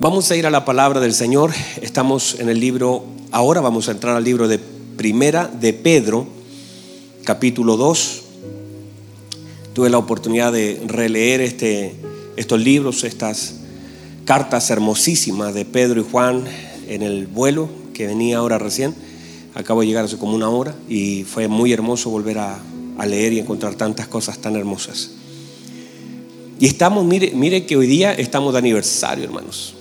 Vamos a ir a la palabra del Señor. Estamos en el libro, ahora vamos a entrar al libro de Primera de Pedro, capítulo 2. Tuve la oportunidad de releer este, estos libros, estas cartas hermosísimas de Pedro y Juan en el vuelo que venía ahora recién. Acabo de llegar hace como una hora y fue muy hermoso volver a, a leer y encontrar tantas cosas tan hermosas. Y estamos, mire, mire que hoy día estamos de aniversario, hermanos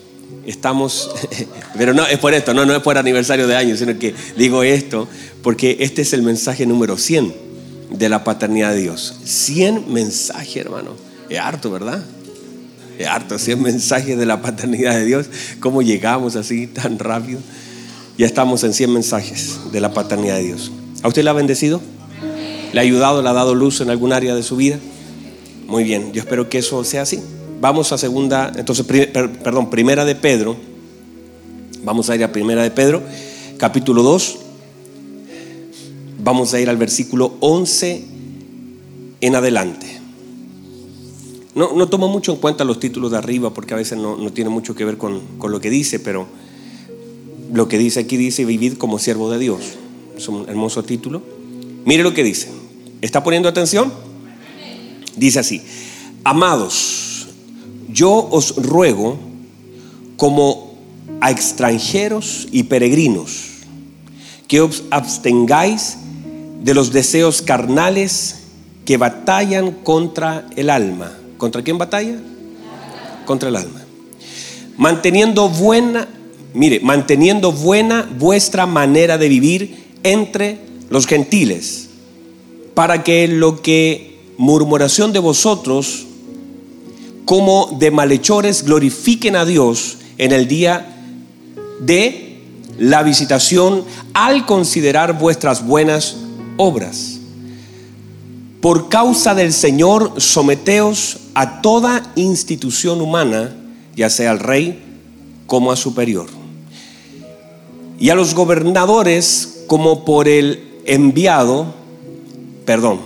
estamos, pero no es por esto, no, no es por aniversario de años, sino que digo esto porque este es el mensaje número 100 de la paternidad de Dios. 100 mensajes, hermano. Es harto, ¿verdad? Es harto, 100 mensajes de la paternidad de Dios. ¿Cómo llegamos así tan rápido? Ya estamos en 100 mensajes de la paternidad de Dios. ¿A usted le ha bendecido? ¿Le ha ayudado, le ha dado luz en algún área de su vida? Muy bien, yo espero que eso sea así. Vamos a segunda, entonces, perdón, primera de Pedro. Vamos a ir a primera de Pedro, capítulo 2. Vamos a ir al versículo 11 en adelante. No, no tomo mucho en cuenta los títulos de arriba porque a veces no, no tiene mucho que ver con, con, lo que dice, pero lo que dice aquí dice vivir como siervo de Dios. Es un hermoso título. Mire lo que dice. ¿Está poniendo atención? Dice así, amados yo os ruego como a extranjeros y peregrinos que os abstengáis de los deseos carnales que batallan contra el alma. ¿Contra quién batalla? Contra el alma. Manteniendo buena, mire, manteniendo buena vuestra manera de vivir entre los gentiles, para que lo que murmuración de vosotros como de malhechores glorifiquen a Dios en el día de la visitación al considerar vuestras buenas obras. Por causa del Señor, someteos a toda institución humana, ya sea al rey como a superior. Y a los gobernadores como por el enviado, perdón,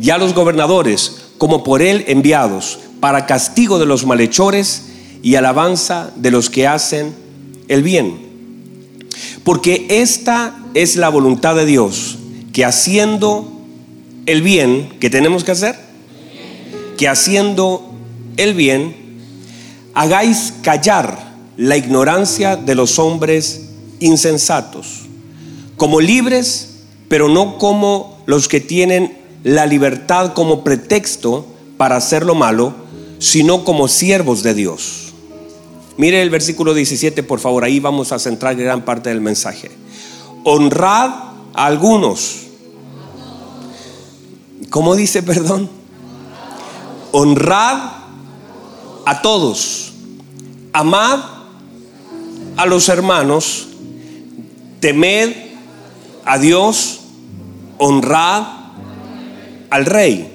y a los gobernadores como por él enviados, para castigo de los malhechores y alabanza de los que hacen el bien. Porque esta es la voluntad de Dios, que haciendo el bien, que tenemos que hacer? Que haciendo el bien, hagáis callar la ignorancia de los hombres insensatos, como libres, pero no como los que tienen la libertad como pretexto para hacer lo malo, sino como siervos de Dios. Mire el versículo 17, por favor, ahí vamos a centrar gran parte del mensaje. Honrad a algunos. ¿Cómo dice, perdón? Honrad a todos. Amad a los hermanos. Temed a Dios. Honrad al rey.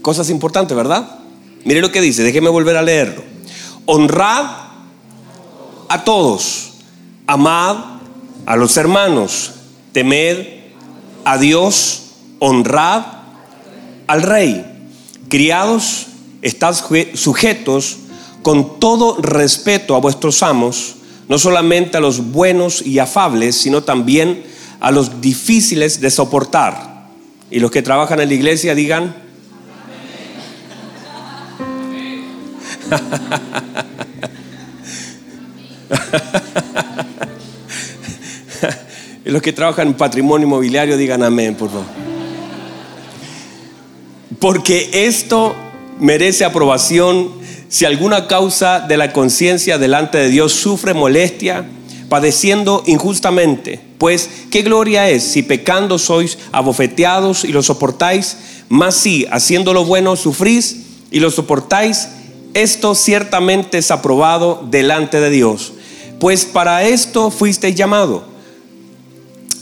Cosas importantes, ¿verdad? Mire lo que dice, déjeme volver a leerlo. Honrad a todos, amad a los hermanos, temed a Dios, honrad al rey. Criados, estad sujetos con todo respeto a vuestros amos, no solamente a los buenos y afables, sino también a los difíciles de soportar. Y los que trabajan en la iglesia digan, los que trabajan en patrimonio inmobiliario digan amén, por favor. Porque esto merece aprobación si alguna causa de la conciencia delante de Dios sufre molestia, padeciendo injustamente. Pues, ¿qué gloria es si pecando sois abofeteados y lo soportáis? Más si, haciendo lo bueno, sufrís y lo soportáis, esto ciertamente es aprobado delante de Dios. Pues para esto fuiste llamado.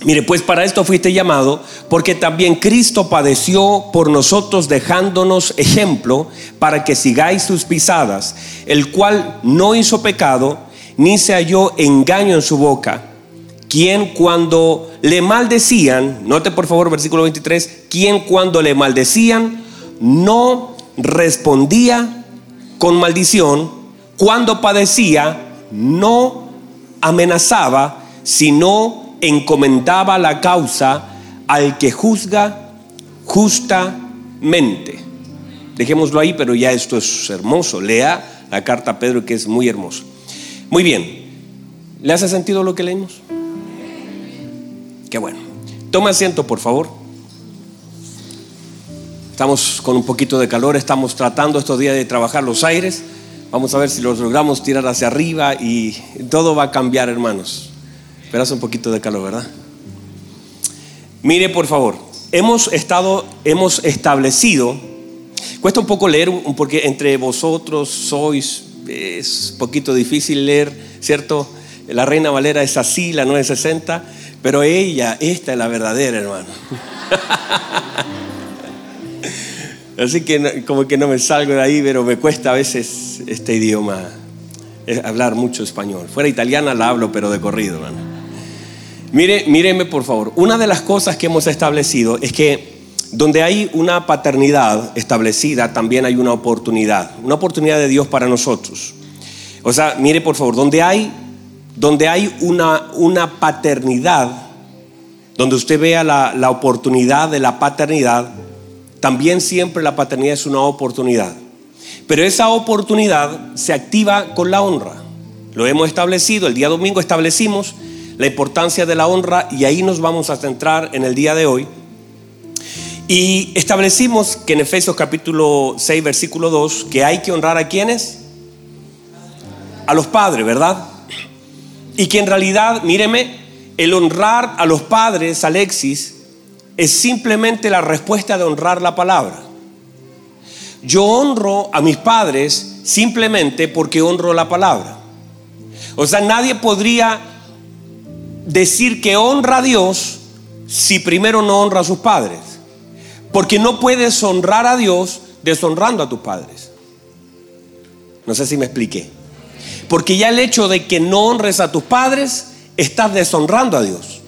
Mire, pues para esto fuiste llamado, porque también Cristo padeció por nosotros dejándonos ejemplo para que sigáis sus pisadas, el cual no hizo pecado, ni se halló engaño en su boca, quien cuando le maldecían, note por favor versículo 23, quien cuando le maldecían no respondía con maldición, cuando padecía, no amenazaba, sino encomendaba la causa al que juzga justamente. Dejémoslo ahí, pero ya esto es hermoso. Lea la carta a Pedro que es muy hermoso. Muy bien. ¿Le hace sentido lo que leímos? Qué bueno. Toma asiento, por favor. Estamos con un poquito de calor, estamos tratando estos días de trabajar los aires. Vamos a ver si los logramos tirar hacia arriba y todo va a cambiar, hermanos. Pero hace un poquito de calor, ¿verdad? Mire, por favor, hemos estado, hemos establecido, cuesta un poco leer, porque entre vosotros sois, es un poquito difícil leer, ¿cierto? La Reina Valera es así, la 960, pero ella, esta es la verdadera, hermano. Así que como que no me salgo de ahí, pero me cuesta a veces este idioma, eh, hablar mucho español. Fuera italiana la hablo, pero de corrido, hermano. Mire, míreme por favor. Una de las cosas que hemos establecido es que donde hay una paternidad establecida, también hay una oportunidad, una oportunidad de Dios para nosotros. O sea, mire por favor, donde hay donde hay una, una paternidad, donde usted vea la, la oportunidad de la paternidad, también siempre la paternidad es una oportunidad. Pero esa oportunidad se activa con la honra. Lo hemos establecido, el día domingo establecimos la importancia de la honra y ahí nos vamos a centrar en el día de hoy. Y establecimos que en Efesios capítulo 6, versículo 2, que hay que honrar a quienes? A los padres, ¿verdad? Y que en realidad, míreme, el honrar a los padres, Alexis, es simplemente la respuesta de honrar la palabra. Yo honro a mis padres simplemente porque honro la palabra. O sea, nadie podría decir que honra a Dios si primero no honra a sus padres. Porque no puedes honrar a Dios deshonrando a tus padres. No sé si me expliqué. Porque ya el hecho de que no honres a tus padres, estás deshonrando a Dios.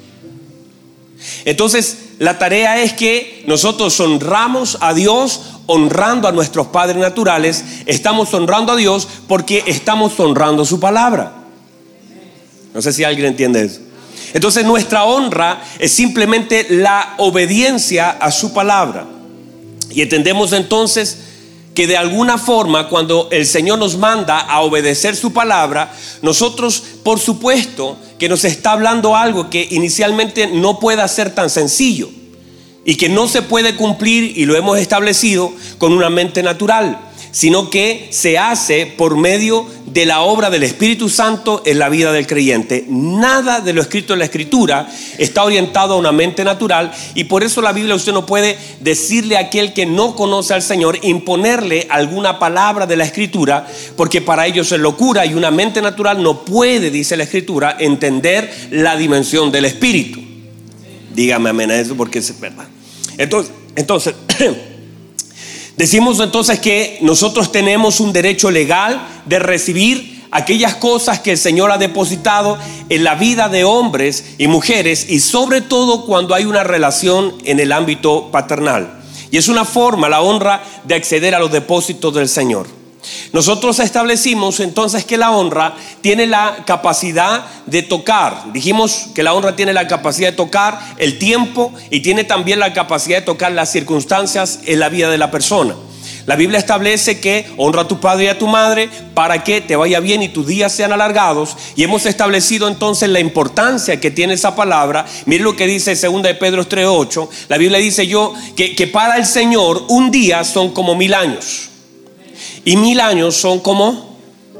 Entonces, la tarea es que nosotros honramos a Dios honrando a nuestros padres naturales. Estamos honrando a Dios porque estamos honrando su palabra. No sé si alguien entiende eso. Entonces nuestra honra es simplemente la obediencia a su palabra. Y entendemos entonces que de alguna forma cuando el Señor nos manda a obedecer su palabra, nosotros por supuesto que nos está hablando algo que inicialmente no pueda ser tan sencillo y que no se puede cumplir, y lo hemos establecido, con una mente natural sino que se hace por medio de la obra del Espíritu Santo en la vida del creyente. Nada de lo escrito en la Escritura está orientado a una mente natural y por eso la Biblia usted no puede decirle a aquel que no conoce al Señor, imponerle alguna palabra de la Escritura, porque para ellos es locura y una mente natural no puede, dice la Escritura, entender la dimensión del Espíritu. Dígame amén a eso porque es verdad. Entonces, entonces Decimos entonces que nosotros tenemos un derecho legal de recibir aquellas cosas que el Señor ha depositado en la vida de hombres y mujeres y sobre todo cuando hay una relación en el ámbito paternal. Y es una forma, la honra, de acceder a los depósitos del Señor. Nosotros establecimos entonces que la honra tiene la capacidad de tocar. Dijimos que la honra tiene la capacidad de tocar el tiempo y tiene también la capacidad de tocar las circunstancias en la vida de la persona. La Biblia establece que honra a tu padre y a tu madre para que te vaya bien y tus días sean alargados. Y hemos establecido entonces la importancia que tiene esa palabra. Mire lo que dice 2 de Pedro 3.8. La Biblia dice yo que, que para el Señor un día son como mil años. Y mil años son como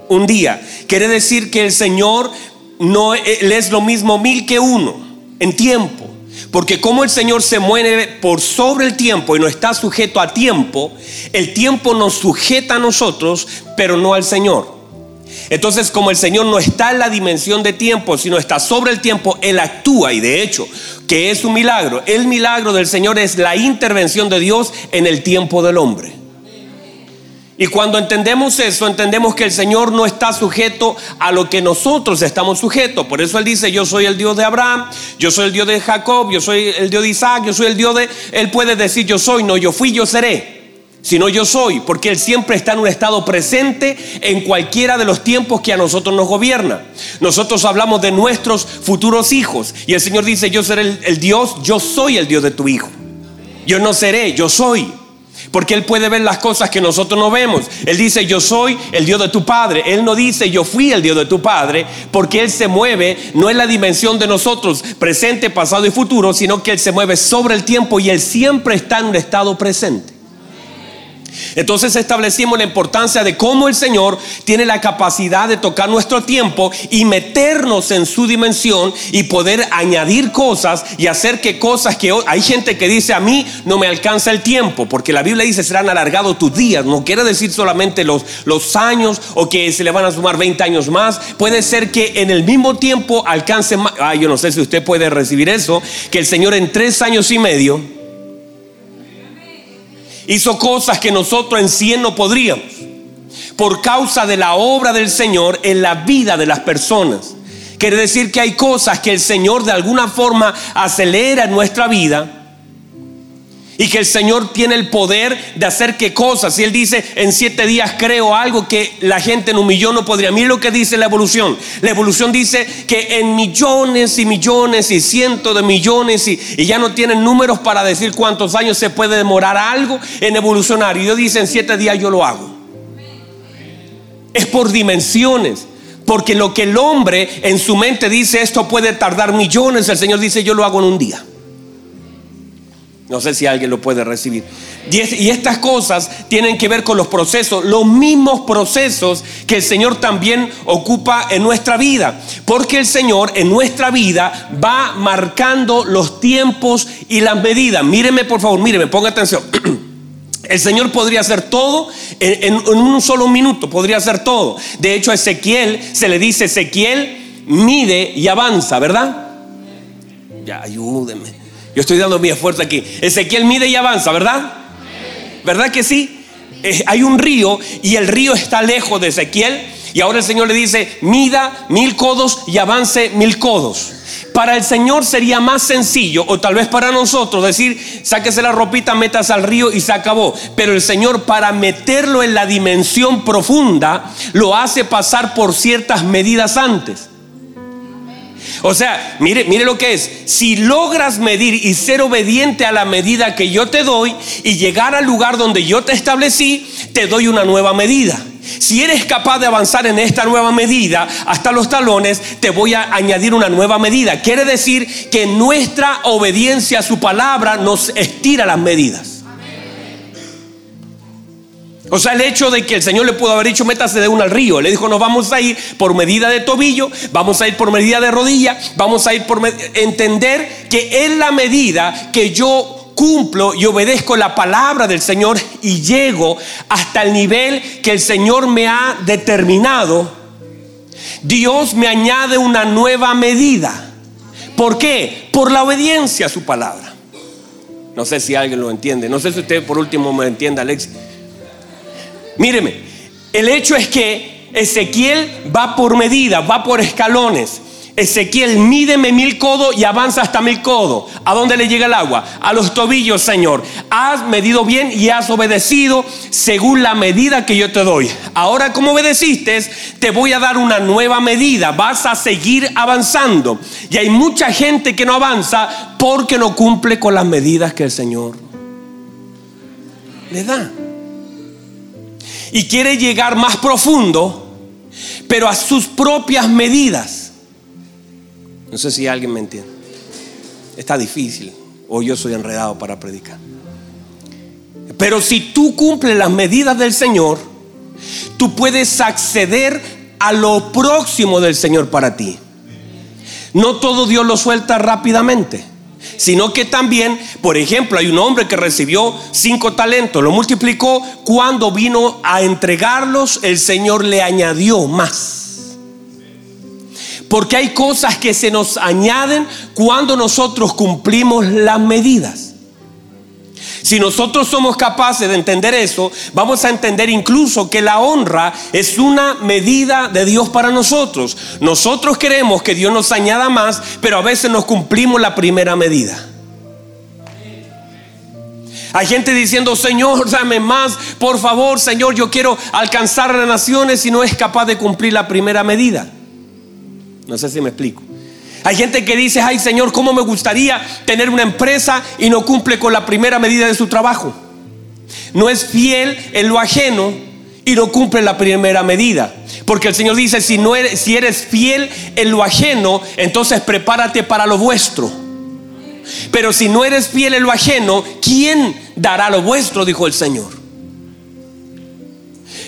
un día. Quiere decir que el Señor no es lo mismo mil que uno en tiempo. Porque como el Señor se mueve por sobre el tiempo y no está sujeto a tiempo, el tiempo nos sujeta a nosotros, pero no al Señor. Entonces, como el Señor no está en la dimensión de tiempo, sino está sobre el tiempo, Él actúa y de hecho, que es un milagro. El milagro del Señor es la intervención de Dios en el tiempo del hombre. Y cuando entendemos eso, entendemos que el Señor no está sujeto a lo que nosotros estamos sujetos. Por eso Él dice, yo soy el Dios de Abraham, yo soy el Dios de Jacob, yo soy el Dios de Isaac, yo soy el Dios de... Él puede decir, yo soy, no, yo fui, yo seré. sino yo soy, porque Él siempre está en un estado presente en cualquiera de los tiempos que a nosotros nos gobierna. Nosotros hablamos de nuestros futuros hijos y el Señor dice, yo seré el, el Dios, yo soy el Dios de tu hijo. Yo no seré, yo soy. Porque Él puede ver las cosas que nosotros no vemos. Él dice, yo soy el Dios de tu Padre. Él no dice, yo fui el Dios de tu Padre, porque Él se mueve no en la dimensión de nosotros, presente, pasado y futuro, sino que Él se mueve sobre el tiempo y Él siempre está en un estado presente. Entonces establecimos la importancia de cómo el Señor tiene la capacidad de tocar nuestro tiempo y meternos en su dimensión y poder añadir cosas y hacer que cosas que hay gente que dice a mí no me alcanza el tiempo, porque la Biblia dice serán alargados tus días, no quiere decir solamente los, los años o que se le van a sumar 20 años más, puede ser que en el mismo tiempo alcance más, yo no sé si usted puede recibir eso, que el Señor en tres años y medio hizo cosas que nosotros en 100 no podríamos, por causa de la obra del Señor en la vida de las personas. Quiere decir que hay cosas que el Señor de alguna forma acelera en nuestra vida y que el Señor tiene el poder de hacer qué cosas. Y Él dice, en siete días creo algo que la gente en un millón no podría. Mira lo que dice la evolución. La evolución dice que en millones y millones y cientos de millones y, y ya no tienen números para decir cuántos años se puede demorar algo en evolucionar. Y Dios dice, en siete días yo lo hago. Es por dimensiones. Porque lo que el hombre en su mente dice, esto puede tardar millones, el Señor dice, yo lo hago en un día. No sé si alguien lo puede recibir. Y, estas cosas tienen que ver con los procesos, los mismos procesos que el Señor también ocupa en nuestra vida. Porque el Señor en nuestra vida va marcando los tiempos y las medidas. Míreme por favor, míreme, ponga atención. El Señor podría hacer todo en, un solo minuto, podría hacer todo. De hecho, a Ezequiel se le dice, Ezequiel mide y avanza, ¿verdad? Ya, ayúdeme. Yo estoy dando mi esfuerzo aquí. Ezequiel mide y avanza, ¿verdad? ¿Verdad que sí? Eh, hay un río y el río está lejos de Ezequiel. Y ahora el Señor le dice, mida mil codos y avance mil codos. Para el Señor sería más sencillo, o tal vez para nosotros, decir, sáquese la ropita, metas al río y se acabó. Pero el Señor, para meterlo en la dimensión profunda, lo hace pasar por ciertas medidas antes. O sea, mire, mire lo que es. Si logras medir y ser obediente a la medida que yo te doy y llegar al lugar donde yo te establecí, te doy una nueva medida. Si eres capaz de avanzar en esta nueva medida hasta los talones, te voy a añadir una nueva medida. Quiere decir que nuestra obediencia a su palabra nos estira las medidas. O sea, el hecho de que el Señor le pudo haber dicho, métase de uno al río. Le dijo, nos vamos a ir por medida de tobillo, vamos a ir por medida de rodilla, vamos a ir por entender que es la medida que yo cumplo y obedezco la palabra del Señor y llego hasta el nivel que el Señor me ha determinado, Dios me añade una nueva medida. ¿Por qué? Por la obediencia a su palabra. No sé si alguien lo entiende. No sé si usted por último me entiende, Alex. Míreme, el hecho es que Ezequiel va por medida, va por escalones. Ezequiel, mídeme mil codos y avanza hasta mil codos. ¿A dónde le llega el agua? A los tobillos, Señor. Has medido bien y has obedecido según la medida que yo te doy. Ahora, como obedeciste, te voy a dar una nueva medida. Vas a seguir avanzando. Y hay mucha gente que no avanza porque no cumple con las medidas que el Señor le da y quiere llegar más profundo, pero a sus propias medidas. No sé si alguien me entiende. Está difícil o yo soy enredado para predicar. Pero si tú cumples las medidas del Señor, tú puedes acceder a lo próximo del Señor para ti. No todo Dios lo suelta rápidamente sino que también, por ejemplo, hay un hombre que recibió cinco talentos, lo multiplicó, cuando vino a entregarlos, el Señor le añadió más. Porque hay cosas que se nos añaden cuando nosotros cumplimos las medidas. Si nosotros somos capaces de entender eso, vamos a entender incluso que la honra es una medida de Dios para nosotros. Nosotros queremos que Dios nos añada más, pero a veces nos cumplimos la primera medida. Hay gente diciendo, Señor, dame más, por favor, Señor, yo quiero alcanzar las naciones y no es capaz de cumplir la primera medida. No sé si me explico. Hay gente que dice, ay Señor, ¿cómo me gustaría tener una empresa y no cumple con la primera medida de su trabajo? No es fiel en lo ajeno y no cumple la primera medida. Porque el Señor dice, si, no eres, eres fiel en lo ajeno, entonces prepárate para lo vuestro. Pero si no eres fiel en lo ajeno, ¿quién dará lo vuestro? Dijo el Señor.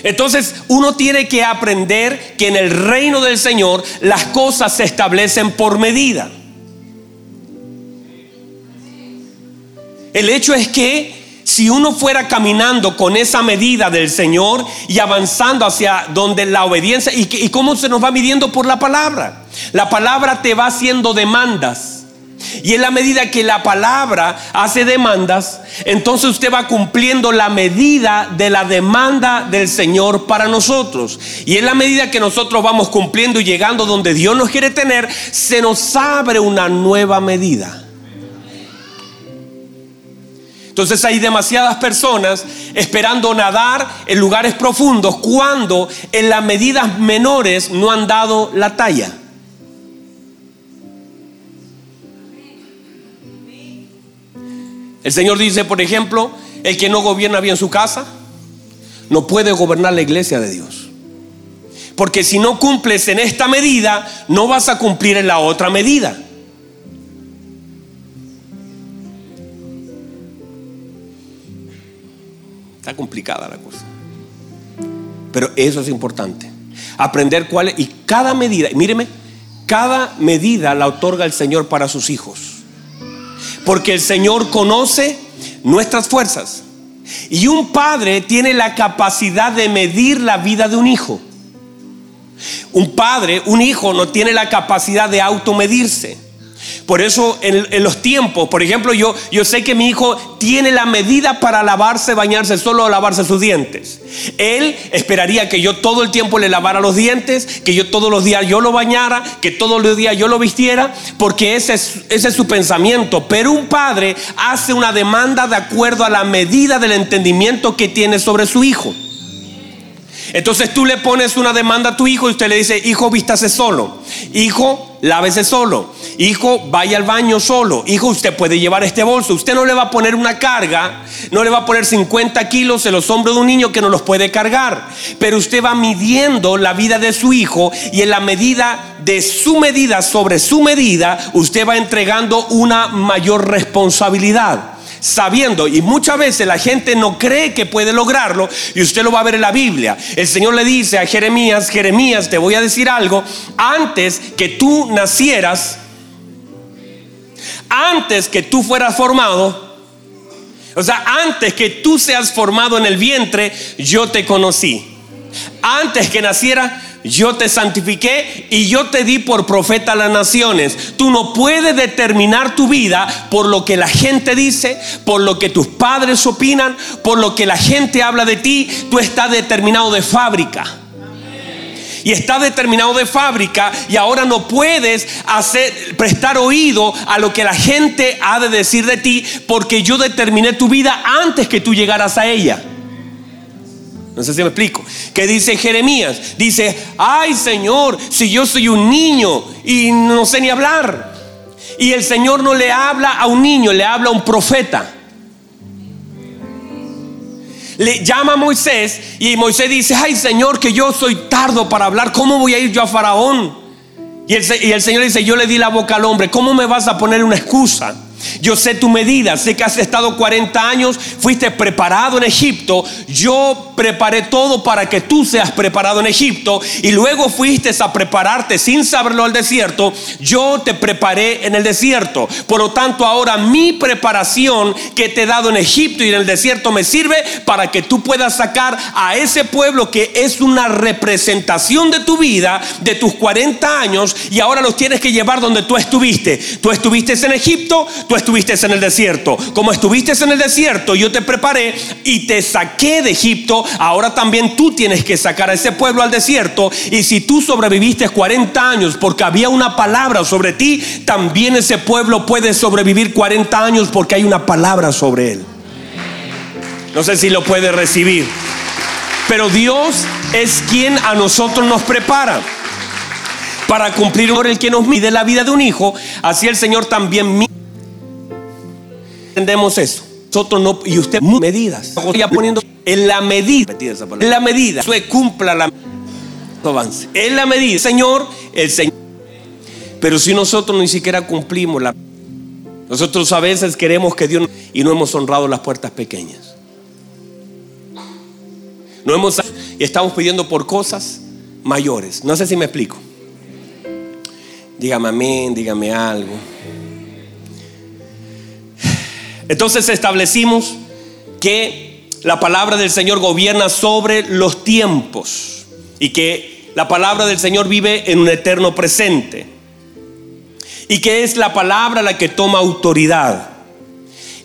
Entonces uno tiene que aprender que en el reino del Señor las cosas se establecen por medida. El hecho es que si uno fuera caminando con esa medida del Señor y avanzando hacia donde la obediencia, y, cómo se nos va midiendo por la palabra. La palabra te va haciendo demandas. Y en la medida que la palabra hace demandas, entonces usted va cumpliendo la medida de la demanda del Señor para nosotros. Y en la medida que nosotros vamos cumpliendo y llegando donde Dios nos quiere tener, se nos abre una nueva medida. Entonces hay demasiadas personas esperando nadar en lugares profundos cuando en las medidas menores no han dado la talla. El Señor dice, por ejemplo, el que no gobierna bien su casa, no puede gobernar la iglesia de Dios. Porque si no cumples en esta medida, no vas a cumplir en la otra medida. Está complicada la cosa. Pero eso es importante. Aprender cuál es. Y cada medida, míreme, cada medida la otorga el Señor para sus hijos. Porque el Señor conoce nuestras fuerzas. Y un padre tiene la capacidad de medir la vida de un hijo. Un padre, un hijo no tiene la capacidad de automedirse. Por eso en, los tiempos, por ejemplo, yo, yo sé que mi hijo tiene la medida para lavarse, bañarse, solo lavarse sus dientes. Él esperaría que yo todo el tiempo le lavara los dientes, que yo todos los días yo lo bañara, que todos los días yo lo vistiera, porque ese es, ese es su pensamiento. Pero un padre hace una demanda de acuerdo a la medida del entendimiento que tiene sobre su hijo. Entonces tú le pones una demanda a tu hijo y usted le dice, hijo, vístase solo. Hijo, lávese solo. Hijo, vaya al baño solo. Hijo, usted puede llevar este bolso. Usted no le va a poner una carga, no le va a poner 50 kilos en los hombros de un niño que no los puede cargar. Pero usted va midiendo la vida de su hijo y en la medida de su medida sobre su medida, usted va entregando una mayor responsabilidad sabiendo, y muchas veces la gente no cree que puede lograrlo, y usted lo va a ver en la Biblia. El Señor le dice a Jeremías, Jeremías, te voy a decir algo, antes que tú nacieras, antes que tú fueras formado, o sea, antes que tú seas formado en el vientre, yo te conocí. Antes que naciera, yo te santifiqué y yo te di por profeta a las naciones. Tú no puedes determinar tu vida por lo que la gente dice, por lo que tus padres opinan, por lo que la gente habla de ti. Tú estás determinado de fábrica. Y estás determinado de fábrica y ahora no puedes prestar oído a lo que la gente ha de decir de ti porque yo determiné tu vida antes que tú llegaras a ella. No sé si me explico. Que dice Jeremías? Dice, ay Señor, si yo soy un niño y no sé ni hablar. Y el Señor no le habla a un niño, le habla a un profeta. Le llama a Moisés y Moisés dice, ay Señor, que yo soy tardo para hablar, ¿cómo voy a ir yo a Faraón? Y el, y el Señor dice, yo le di la boca al hombre, ¿cómo me vas a poner una excusa? Yo sé tu medida, sé que has estado 40 años, fuiste preparado en Egipto, yo preparé todo para que tú seas preparado en Egipto y luego fuiste a prepararte sin saberlo al desierto, yo te preparé en el desierto. Por lo tanto, ahora mi preparación que te he dado en Egipto y en el desierto me sirve para que tú puedas sacar a ese pueblo que es una representación de tu vida, de tus 40 años y ahora los tienes que llevar donde tú estuviste. Tú estuviste en Egipto, tú estuviste en el desierto. Como estuviste en el desierto, yo te preparé y te saqué de Egipto. Ahora también tú tienes que sacar a ese pueblo al desierto. Y si tú sobreviviste 40 años porque había una palabra sobre ti, también ese pueblo puede sobrevivir 40 años porque hay una palabra sobre él. No sé si lo puede recibir. Pero Dios es quien a nosotros nos prepara para cumplir por el que nos mide la vida de un hijo. Así el Señor también mide. Entendemos eso. Nosotros no, y usted medidas. Ya poniendo en la medida, en la medida, usted cumpla la avance. En la medida, Señor, el Señor. Pero si nosotros ni siquiera cumplimos la nosotros a veces queremos que Dios y no hemos honrado las puertas pequeñas. No hemos y estamos pidiendo por cosas mayores. No sé si me explico. Dígame amén, dígame algo. Entonces establecimos que la palabra del Señor gobierna sobre los tiempos y que la palabra del Señor vive en un eterno presente y que es la palabra la que toma autoridad.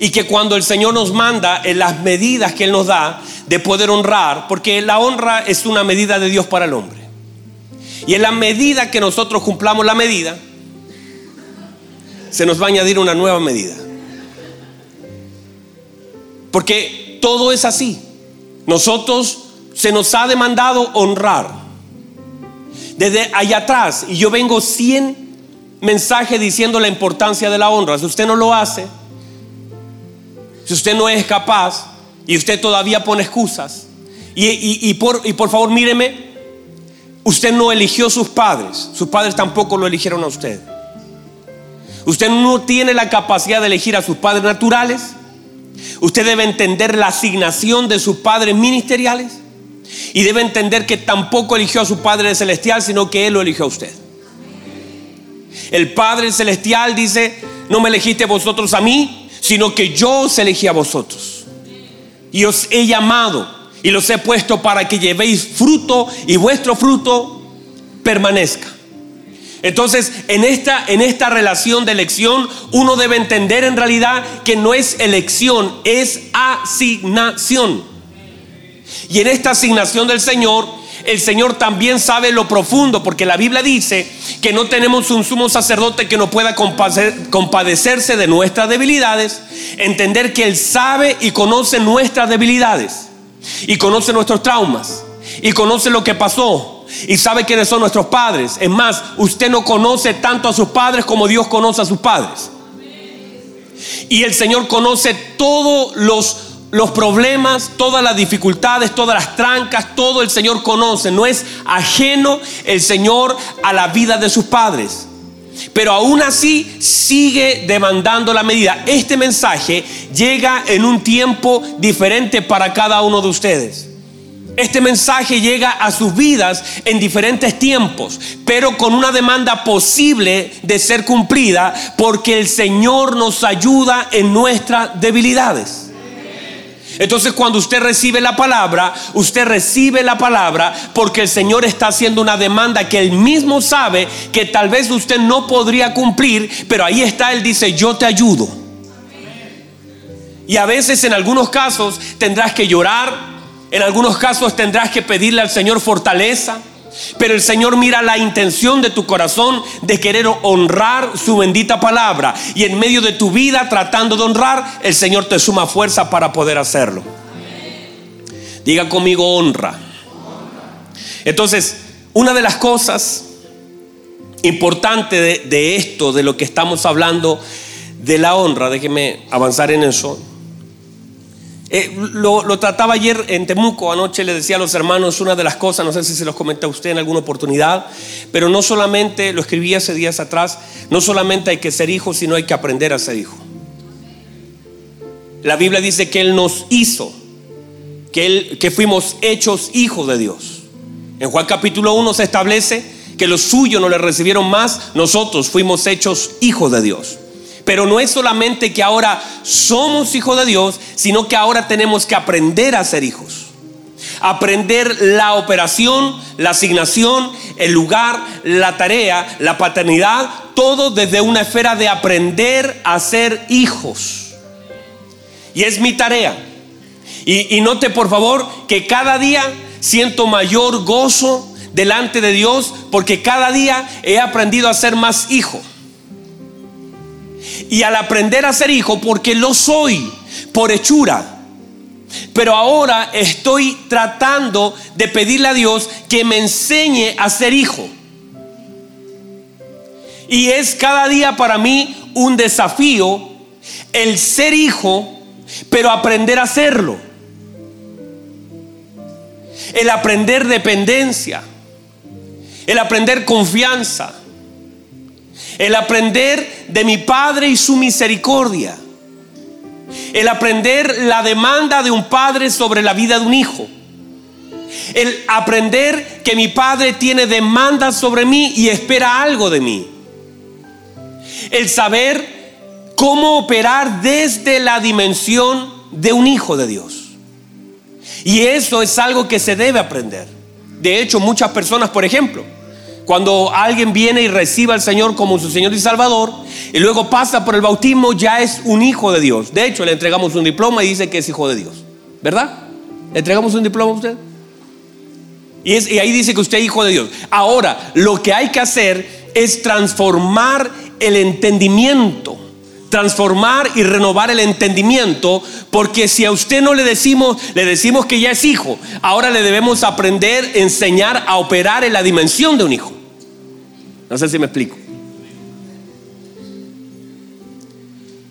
Y que cuando el Señor nos manda en las medidas que Él nos da de poder honrar, porque la honra es una medida de Dios para el hombre. Y en la medida que nosotros cumplamos la medida, se nos va a añadir una nueva medida. Porque todo es así. Nosotros se nos ha demandado honrar. Desde allá atrás, y yo vengo 100 mensaje diciendo la importancia de la honra. Si usted no lo hace, si usted no es capaz y usted todavía pone excusas, y, por, y por favor míreme, usted no eligió sus padres, sus padres tampoco lo eligieron a usted. Usted no tiene la capacidad de elegir a sus padres naturales. Usted debe entender la asignación de sus padres ministeriales. Y debe entender que tampoco eligió a su Padre celestial, sino que Él lo eligió a usted. El Padre Celestial dice, no me elegiste vosotros a mí, sino que yo os elegí a vosotros. Y os he llamado y los he puesto para que llevéis fruto y vuestro fruto permanezca. Entonces, en esta, en esta relación de elección, uno debe entender en realidad que no es elección, es asignación. Y en esta asignación del Señor, el Señor también sabe lo profundo, porque la Biblia dice que no tenemos un sumo sacerdote que no pueda compadecerse de nuestras debilidades, entender que Él sabe y conoce nuestras debilidades, y conoce nuestros traumas, y conoce lo que pasó, y sabe quiénes son nuestros padres. Es más, usted no conoce tanto a sus padres como Dios conoce a sus padres. Y el Señor conoce todos los los problemas, todas las dificultades, todas las trancas, todo el Señor conoce. No es ajeno el Señor a la vida de sus padres. Pero aún así sigue demandando la medida. Este mensaje llega en un tiempo diferente para cada uno de ustedes. Este mensaje llega a sus vidas en diferentes tiempos, pero con una demanda posible de ser cumplida porque el Señor nos ayuda en nuestras debilidades. Entonces cuando usted recibe la palabra, usted recibe la palabra porque el Señor está haciendo una demanda que Él mismo sabe que tal vez usted no podría cumplir, pero ahí está, Él dice, yo te ayudo. Y a veces en algunos casos tendrás que llorar, en algunos casos tendrás que pedirle al Señor fortaleza. Pero el Señor mira la intención de tu corazón de querer honrar su bendita palabra. Y en medio de tu vida tratando de honrar, el Señor te suma fuerza para poder hacerlo. Diga conmigo honra. Entonces, una de las cosas importantes de, de, esto, de lo que estamos hablando, de la honra, déjeme avanzar en eso eh, lo, trataba ayer en Temuco, anoche le decía a los hermanos una de las cosas, no sé si se los comenta a usted en alguna oportunidad, pero no solamente, lo escribí hace días atrás, no solamente hay que ser hijo, sino hay que aprender a ser hijo. La Biblia dice que Él nos hizo, que, él, que fuimos hechos hijos de Dios. En Juan capítulo 1 se establece que los suyos no le recibieron más, nosotros fuimos hechos hijos de Dios. Pero no es solamente que ahora somos hijos de Dios, sino que ahora tenemos que aprender a ser hijos. Aprender la operación, la asignación, el lugar, la tarea, la paternidad, todo desde una esfera de aprender a ser hijos. Y es mi tarea. Y, y note por favor que cada día siento mayor gozo delante de Dios porque cada día he aprendido a ser más hijo. Y al aprender a ser hijo, porque lo soy por hechura, pero ahora estoy tratando de pedirle a Dios que me enseñe a ser hijo. Y es cada día para mí un desafío el ser hijo, pero aprender a hacerlo. El aprender dependencia. El aprender confianza. El aprender de mi Padre y su misericordia. El aprender la demanda de un padre sobre la vida de un hijo. El aprender que mi Padre tiene demanda sobre mí y espera algo de mí. El saber cómo operar desde la dimensión de un hijo de Dios. Y eso es algo que se debe aprender. De hecho, muchas personas, por ejemplo, cuando alguien viene y recibe al Señor como su Señor y Salvador, y luego pasa por el bautismo, ya es un hijo de Dios. De hecho, le entregamos un diploma y dice que es hijo de Dios. ¿Verdad? ¿Le entregamos un diploma a usted? Y, y ahí dice que usted es hijo de Dios. Ahora, lo que hay que hacer es transformar el entendimiento transformar y renovar el entendimiento, porque si a usted no le decimos, le decimos que ya es hijo, ahora le debemos aprender, enseñar a operar en la dimensión de un hijo. No sé si me explico.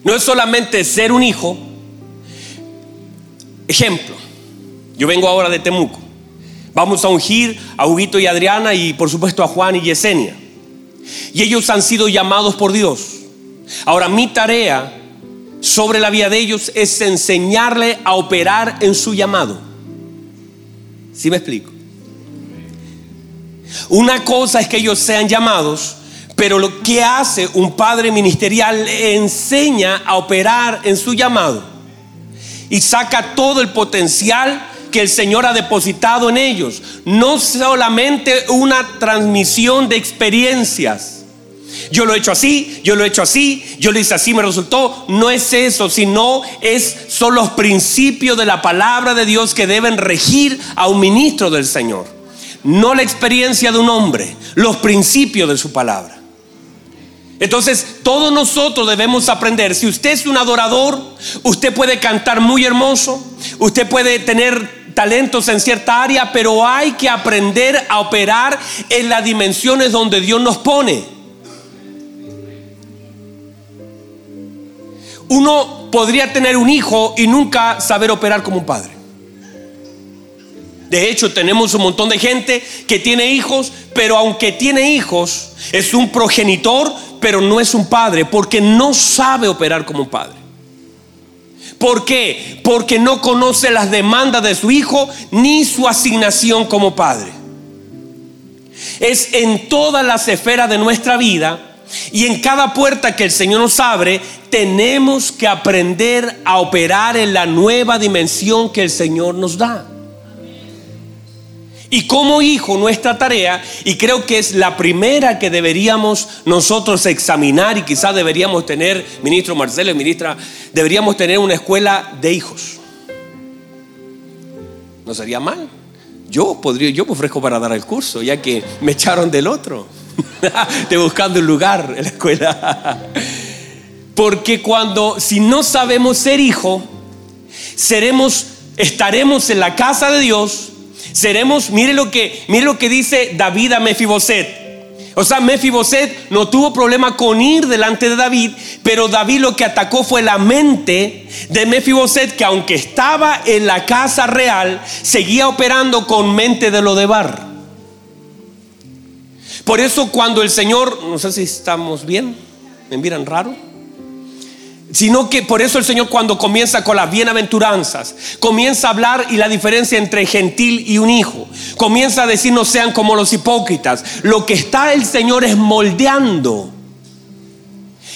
No es solamente ser un hijo. Ejemplo, yo vengo ahora de Temuco. Vamos a ungir a Huguito y Adriana y por supuesto a Juan y Yesenia. Y ellos han sido llamados por Dios Ahora, mi tarea sobre la vida de ellos es enseñarle a operar en su llamado. ¿Sí me explico? Una cosa es que ellos sean llamados, pero lo que hace un padre ministerial enseña a operar en su llamado y saca todo el potencial que el Señor ha depositado en ellos. No solamente una transmisión de experiencias, yo lo he hecho así, yo lo he hecho así, yo lo hice así, me resultó. No es eso, sino es, son los principios de la palabra de Dios que deben regir a un ministro del Señor. No la experiencia de un hombre, los principios de su palabra. Entonces, todos nosotros debemos aprender. Si usted es un adorador, usted puede cantar muy hermoso, usted puede tener talentos en cierta área, pero hay que aprender a operar en las dimensiones donde Dios nos pone. uno podría tener un hijo y nunca saber operar como un padre. De hecho, tenemos un montón de gente que tiene hijos, pero aunque tiene hijos, es un progenitor, pero no es un padre, porque no sabe operar como un padre. ¿Por qué? Porque no conoce las demandas de su hijo ni su asignación como padre. Es en todas las esferas de nuestra vida y en cada puerta que el Señor nos abre, tenemos que aprender a operar en la nueva dimensión que el Señor nos da. Y como hijo, nuestra tarea, y creo que es la primera que deberíamos nosotros examinar y quizás deberíamos tener, ministro Marcelo, ministra, deberíamos tener una escuela de hijos. No sería mal. Yo podría, yo me ofrezco para dar el curso, ya que me echaron del otro. de buscando un lugar en la escuela. Porque cuando, si no sabemos ser hijo, seremos, estaremos en la casa de Dios, seremos, mire lo que, mire lo que dice David a Mefiboset. O sea, Mefiboset no tuvo problema con ir delante de David, pero David lo que atacó fue la mente de Mefiboset, que aunque estaba en la casa real, seguía operando con mente de lo de Bar. Por eso cuando el Señor, no sé si estamos bien, me miran raro, sino que por eso el Señor cuando comienza con las bienaventuranzas, comienza a hablar y la diferencia entre gentil y un hijo, comienza a decir no sean como los hipócritas, lo que está el Señor es moldeando.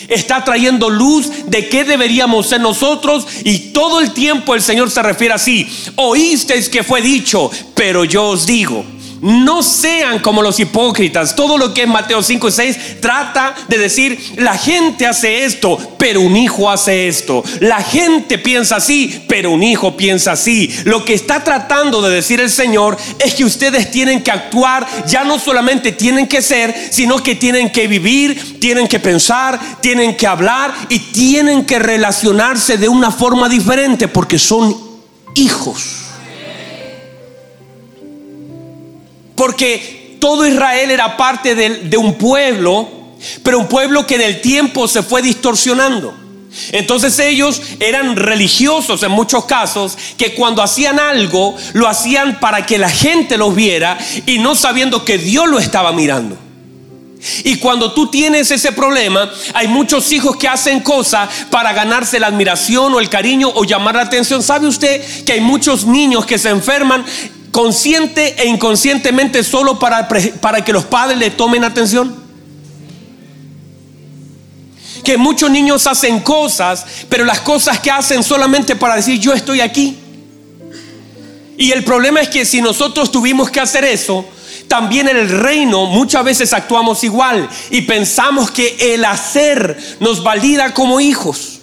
Está trayendo luz de qué deberíamos ser nosotros y todo el tiempo el Señor se refiere así. Oísteis que fue dicho, pero yo os digo. No sean como los hipócritas. Todo lo que es Mateo 5 y 6 trata de decir, la gente hace esto, pero un hijo hace esto. La gente piensa así, pero un hijo piensa así. Lo que está tratando de decir el Señor es que ustedes tienen que actuar, ya no solamente tienen que ser, sino que tienen que vivir, tienen que pensar, tienen que hablar y tienen que relacionarse de una forma diferente porque son hijos. Porque todo Israel era parte de, un pueblo, pero un pueblo que en el tiempo se fue distorsionando. Entonces ellos eran religiosos en muchos casos que cuando hacían algo lo hacían para que la gente los viera y no sabiendo que Dios lo estaba mirando. Y cuando tú tienes ese problema, hay muchos hijos que hacen cosas para ganarse la admiración o el cariño o llamar la atención. ¿Sabe usted que hay muchos niños que se enferman consciente e inconscientemente solo para, para que los padres le tomen atención? que muchos niños hacen cosas, pero las cosas que hacen solamente para decir yo estoy aquí. Y el problema es que si nosotros tuvimos que hacer eso, también en el reino muchas veces actuamos igual y pensamos que el hacer nos valida como hijos.